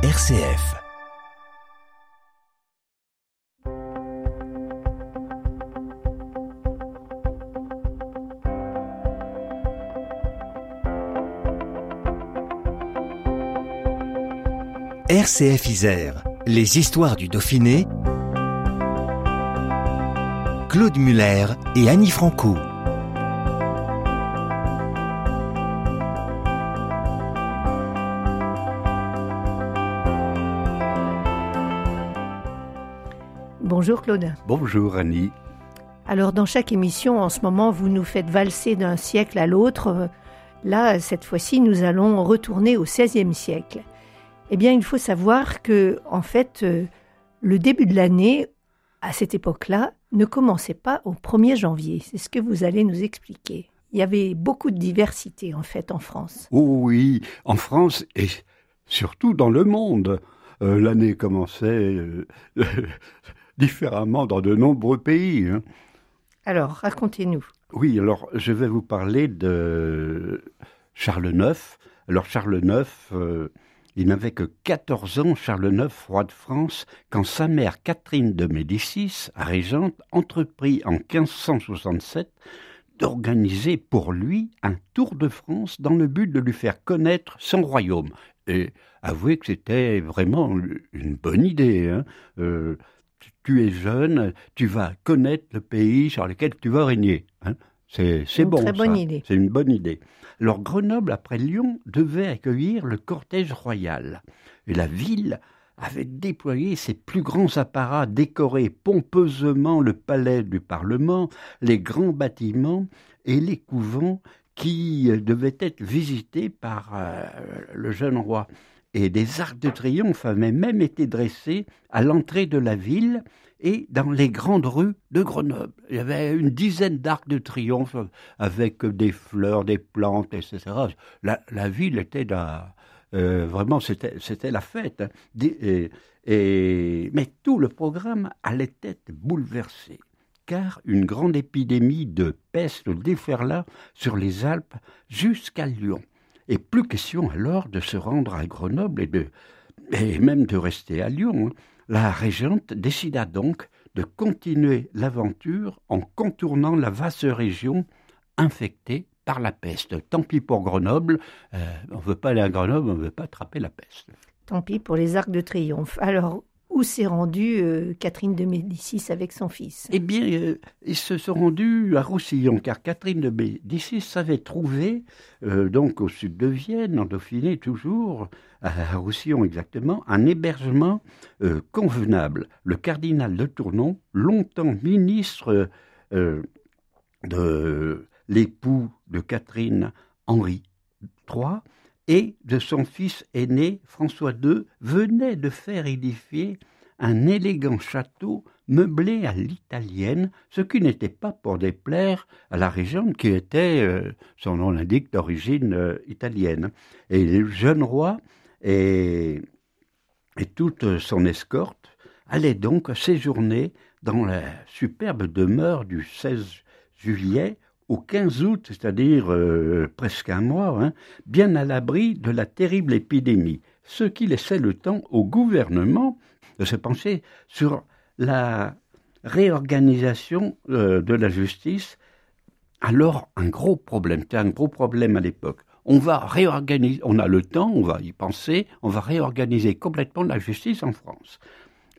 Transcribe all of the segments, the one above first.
RCF. RCF Isère, les histoires du Dauphiné. Claude Muller et Annie Franco. Bonjour Claude. Bonjour Annie. Alors dans chaque émission, en ce moment, vous nous faites valser d'un siècle à l'autre. Là, cette fois-ci, nous allons retourner au XVIe siècle. Eh bien, il faut savoir que, en fait, euh, le début de l'année, à cette époque-là, ne commençait pas au 1er janvier. C'est ce que vous allez nous expliquer. Il y avait beaucoup de diversité, en fait, en France. Oh oui, en France et surtout dans le monde. Euh, l'année commençait euh, différemment dans de nombreux pays. hein. Alors, racontez-nous. Oui, alors je vais vous parler de Charles IX. Alors Charles IX, euh, il n'avait que 14 ans, Charles IX, roi de France, quand sa mère Catherine de Médicis, régente, entreprit en 1567 d'organiser pour lui un tour de France dans le but de lui faire connaître son royaume. Et avouez que c'était vraiment une bonne idée. hein. Euh, tu- es jeune, tu vas connaître le pays sur lequel tu vas régner. hein. C'est bon. ça. C'est une bonne idée. Alors Grenoble, après Lyon, devait accueillir le cortège royal. Et la ville avait déployé ses plus grands apparats, décoré pompeusement le palais du Parlement, les grands bâtiments et les couvents qui devaient être visités par euh, le jeune roi. Et des arcs de triomphe avaient même été dressés à l'entrée de la ville et dans les grandes rues de Grenoble. Il y avait une dizaine d'arcs de triomphe avec des fleurs, des plantes, etc. La, ville était euh, vraiment, c'était la fête. hein. Mais tout le programme allait être bouleversé, car une grande épidémie de peste déferla sur les Alpes jusqu'à Lyon. Et plus question alors de se rendre à Grenoble et, de, et même de rester à Lyon. hein. La régente décida donc de continuer l'aventure en contournant la vaste région infectée par la peste. Tant pis pour Grenoble, euh, on ne veut pas aller à Grenoble, on ne veut pas attraper la peste. Tant pis pour les arcs de triomphe. Alors, où s'est rendue euh, Catherine de Médicis avec son fils? Eh bien, euh, ils se sont rendus à Roussillon, car Catherine de Médicis avait trouvé, euh, donc au sud de Vienne, en Dauphiné toujours, à Roussillon exactement, un hébergement convenable. Le cardinal de Tournon, longtemps ministre de l'époux de Catherine, Henri III, et de son fils aîné, François II, venait de faire édifier un élégant château meublé à l'italienne, ce qui n'était pas pour déplaire à la régente qui était, euh, son nom l'indique, d'origine euh, italienne. Et le jeune roi et, et toute son escorte allaient donc séjourner dans la superbe demeure du 16 juillet au 15 août, c'est-à-dire euh, presque un mois, hein, bien à l'abri de la terrible épidémie, ce qui laissait le temps au gouvernement de se pencher sur la réorganisation euh, de la justice. Alors, un gros problème, c'était un gros problème à l'époque. On va réorganiser, on a le temps, on va y penser, on va réorganiser complètement la justice en France.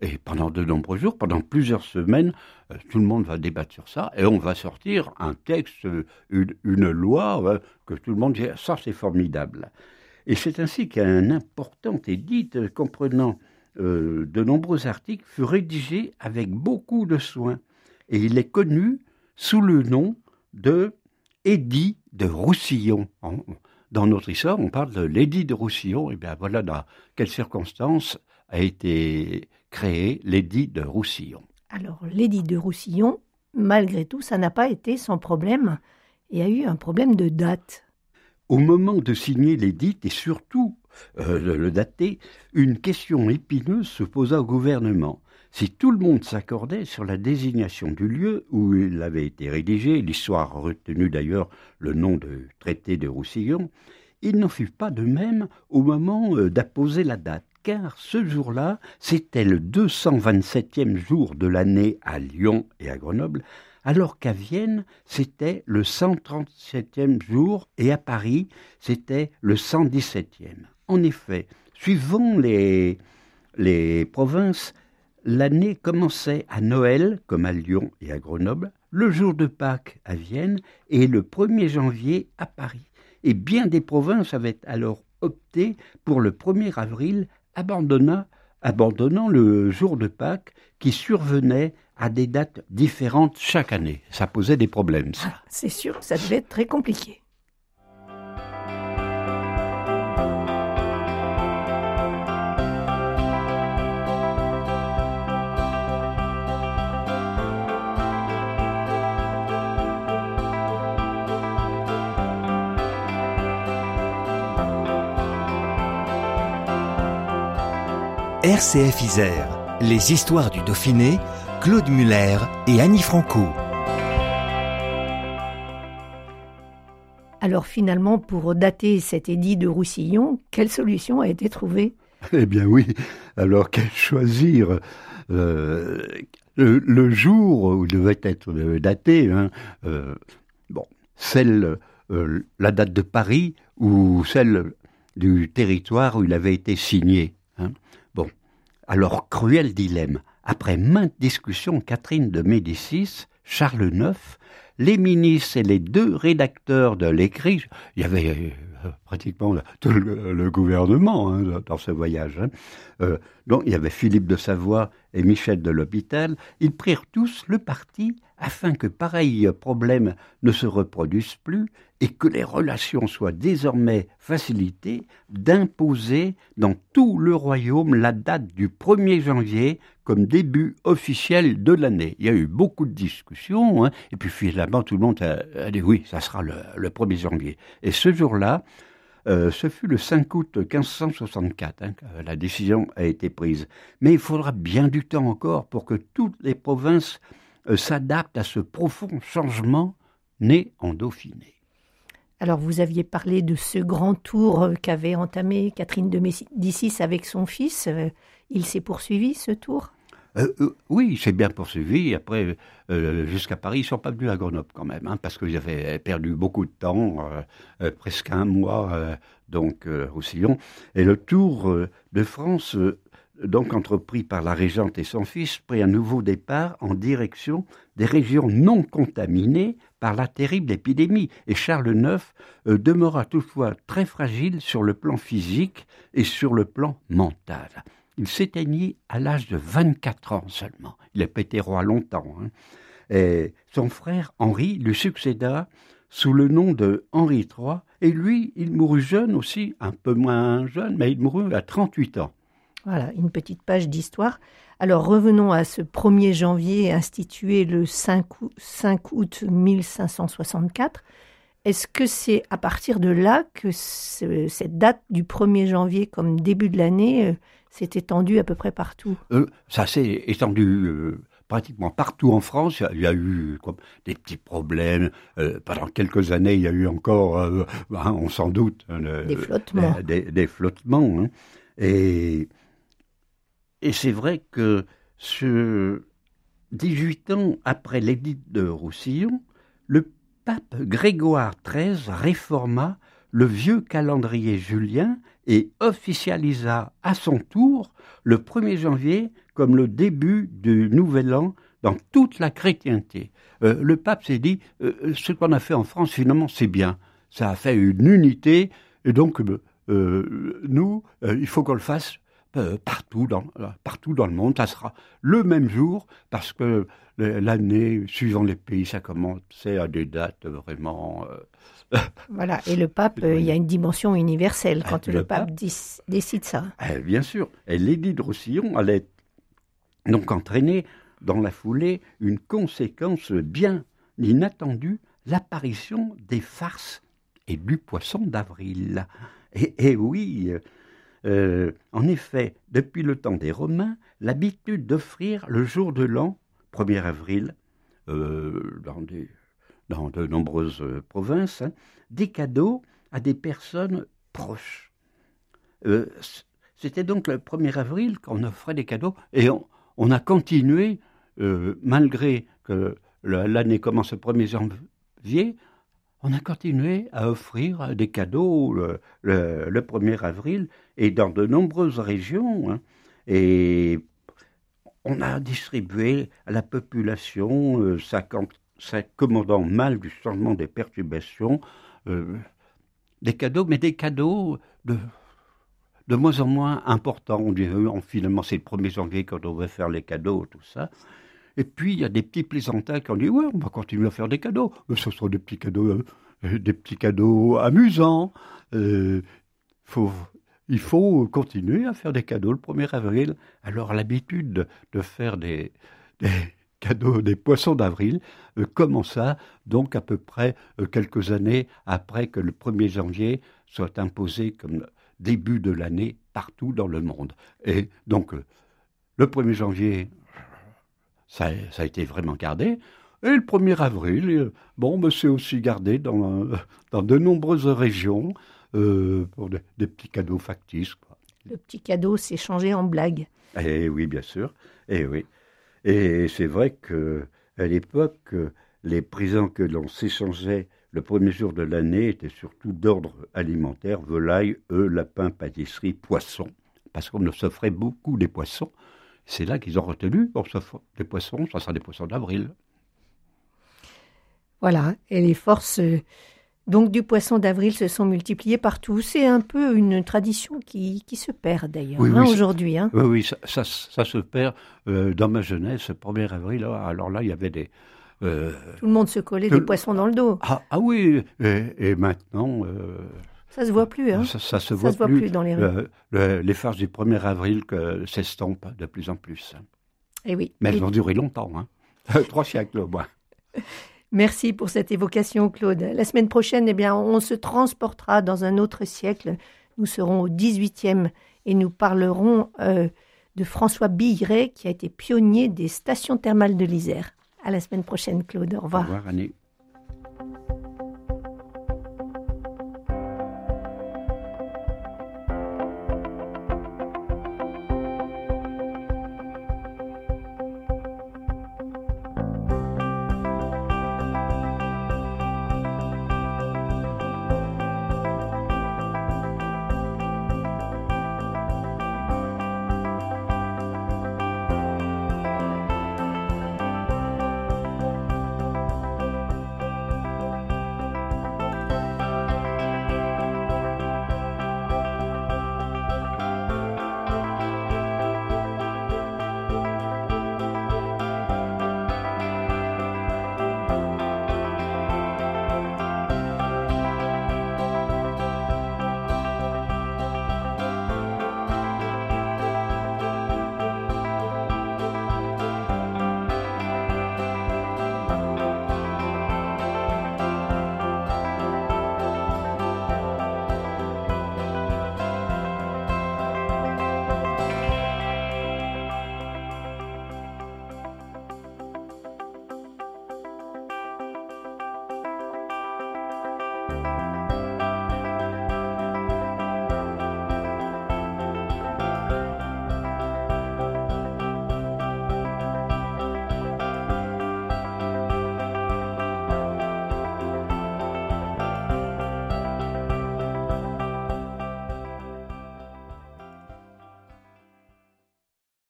Et pendant de nombreux jours, pendant plusieurs semaines, euh, tout le monde va débattre sur ça et on va sortir un texte, euh, une, loi euh, que tout le monde dit ça c'est formidable. Et c'est ainsi qu'un important édit euh, comprenant de nombreux articles fut rédigé avec beaucoup de soin et il est connu sous le nom de Édit de Roussillon. Dans notre histoire, on parle de l'édit de Roussillon. Et bien voilà dans quelles circonstances a été créé l'édit de Roussillon. Alors, l'édit de Roussillon, malgré tout, ça n'a pas été sans problème. Il y a eu un problème de date. Au moment de signer l'édit et surtout euh, de le dater, une question épineuse se posa au gouvernement. Si tout le monde s'accordait sur la désignation du lieu où il avait été rédigé, l'histoire a retenu d'ailleurs le nom de traité de Roussillon, il n'en fut pas de même au moment euh, d'apposer la date, car ce jour-là, c'était le 227e jour de l'année à Lyon et à Grenoble, alors qu'à Vienne, c'était le 137e jour et à Paris, c'était le 117e. En effet, suivant les, provinces, l'année commençait à Noël, comme à Lyon et à Grenoble, le jour de Pâques à Vienne et le 1er janvier à Paris. Et bien des provinces avaient alors opté pour le 1er avril, abandonnant, abandonnant le jour de Pâques qui survenait à des dates différentes chaque année. Ça posait des problèmes. Ah, c'est sûr, ça devait être très compliqué. RCF Isère, les histoires du Dauphiné, Claude Muller et Annie Franco. Alors finalement, pour dater cet édit de Roussillon, quelle solution a été trouvée? Eh bien oui, alors quel choisir? Euh, le, jour où devait être daté, hein, euh, bon, celle, euh, la date de Paris ou celle du territoire où il avait été signé? Alors cruel dilemme. Après maintes discussions, Catherine de Médicis, Charles IX, les ministres et les deux rédacteurs de l'écrit, il y avait euh, pratiquement tout le, gouvernement hein, dans ce voyage. Hein. Euh, donc il y avait Philippe de Savoie et Michel de l'Hôpital. Ils prirent tous le parti afin que pareil problème ne se reproduise plus et que les relations soient désormais facilitées, d'imposer dans tout le royaume la date du 1er janvier comme début officiel de l'année. Il y a eu beaucoup de discussions, hein, et puis finalement tout le monde a, dit oui, ça sera le, 1er janvier. Et ce jour-là, euh, ce fut le 5 août 1564 hein, que la décision a été prise. Mais il faudra bien du temps encore pour que toutes les provinces euh, s'adaptent à ce profond changement né en Dauphiné. Alors vous aviez parlé de ce grand tour euh, qu'avait entamé Catherine de Médicis avec son fils. Euh, il s'est poursuivi ce tour? Oui, il s'est bien poursuivi. Après, jusqu'à Paris, ils sont pas venus à Grenoble quand même, hein, parce qu'ils avaient perdu beaucoup de temps, presque un mois, donc Roussillon. Et le tour de France donc entrepris par la régente et son fils, prit un nouveau départ en direction des régions non contaminées par la terrible épidémie, et Charles IX euh, demeura toutefois très fragile sur le plan physique et sur le plan mental. Il s'éteignit à l'âge de 24 ans seulement. Il a été roi longtemps. Hein. Et son frère Henri lui succéda sous le nom de Henri III, et lui, il mourut jeune aussi, un peu moins jeune, mais il mourut à 38 ans. Voilà, une petite page d'histoire. Alors revenons à ce 1er janvier institué le 5 août, 1564. Est-ce que c'est à partir de là que cette date du 1er janvier comme début de l'année euh, s'est étendue à peu près partout? Euh, Ça s'est étendu euh, pratiquement partout en France. Il y a, eu des petits problèmes. pendant quelques années, il y a eu encore, hein, on s'en doute, hein, des flottements. Des, flottements. Hein. Et et c'est vrai que ce 18 ans après l'édit de Roussillon, le pape Grégoire XIII réforma le vieux calendrier julien et officialisa à son tour le 1er janvier comme le début du nouvel an dans toute la chrétienté. Euh, le pape s'est dit, euh, ce qu'on a fait en France, finalement, c'est bien. Ça a fait une unité, et donc, euh, nous, il faut qu'on le fasse euh, partout, dans, euh, partout dans le monde. Ça sera le même jour parce que l'année, suivant les pays, ça commence à des dates vraiment. Euh, voilà, et le pape, il y a une dimension universelle quand le, pape, décide ça. Eh, bien sûr, et l'édit de Roussillon allait donc entraîner dans la foulée une conséquence bien inattendue, l'apparition des farces et du poisson d'avril. Et, et, oui, euh, en effet, depuis le temps des Romains, l'habitude d'offrir le jour de l'an, 1er avril, euh, dans, de nombreuses euh, provinces, hein, des cadeaux à des personnes proches. c'était donc le 1er avril qu'on offrait des cadeaux et on, a continué, malgré que l'année commence le 1er janvier, on a continué à offrir des cadeaux le, 1er avril et dans de nombreuses régions. Hein. et on a distribué à la population, euh, mal du changement des perturbations, euh, des cadeaux, mais des cadeaux de, moins en moins importants. On dit, finalement, c'est le 1er janvier quand on va faire les cadeaux, tout ça. Et puis, il y a des petits plaisantins qui ont dit, ouais, on va continuer à faire des cadeaux. Ce sont des petits cadeaux, euh, des petits cadeaux amusants. faut, il faut continuer à faire des cadeaux le 1er avril. Alors, l'habitude de faire des, cadeaux des poissons d'avril euh, commença donc à peu près euh, quelques années après que le 1er janvier soit imposé comme début de l'année partout dans le monde. Et donc euh, le 1er janvier, ça, a été vraiment gardé. Et le 1er avril, bon, mais c'est aussi gardé dans, dans de nombreuses régions pour des petits cadeaux factices. Le petit cadeau s'est changé en blague. Eh oui, bien sûr. Eh oui. Et c'est vrai qu'à l'époque, les présents que l'on s'échangeait le premier jour de l'année étaient surtout d'ordre alimentaire, volaille, œufs, lapins, pâtisseries, poissons, parce qu'on s'offrait beaucoup des poissons. C'est là qu'ils ont retenu, on s'offre des poissons, ça sera des poissons d'avril. Voilà, et les forces donc du poisson d'avril se sont multipliés partout. C'est un peu une tradition qui, qui se perd d'ailleurs hein, aujourd'hui. Hein. Oui, oui, ça, ça, se perd. Euh, dans ma jeunesse, le 1er avril, alors là, il y avait des... Euh, Tout le monde se collait des poissons dans le dos. Ah, ah oui, et, maintenant... Euh, ça se voit plus, hein Ça, se, voit, plus. dans les rues. les farces du 1er avril s'estompent de plus en plus. Et eh oui. Mais elles vont durer longtemps, hein Trois siècles au moins. Merci pour cette évocation, Claude. La semaine prochaine, eh bien, on se transportera dans un autre siècle. Nous serons au 18e et nous parlerons euh, de François Billeret, qui a été pionnier des stations thermales de l'Isère. À la semaine prochaine, Claude. Au revoir. Au revoir, Annie.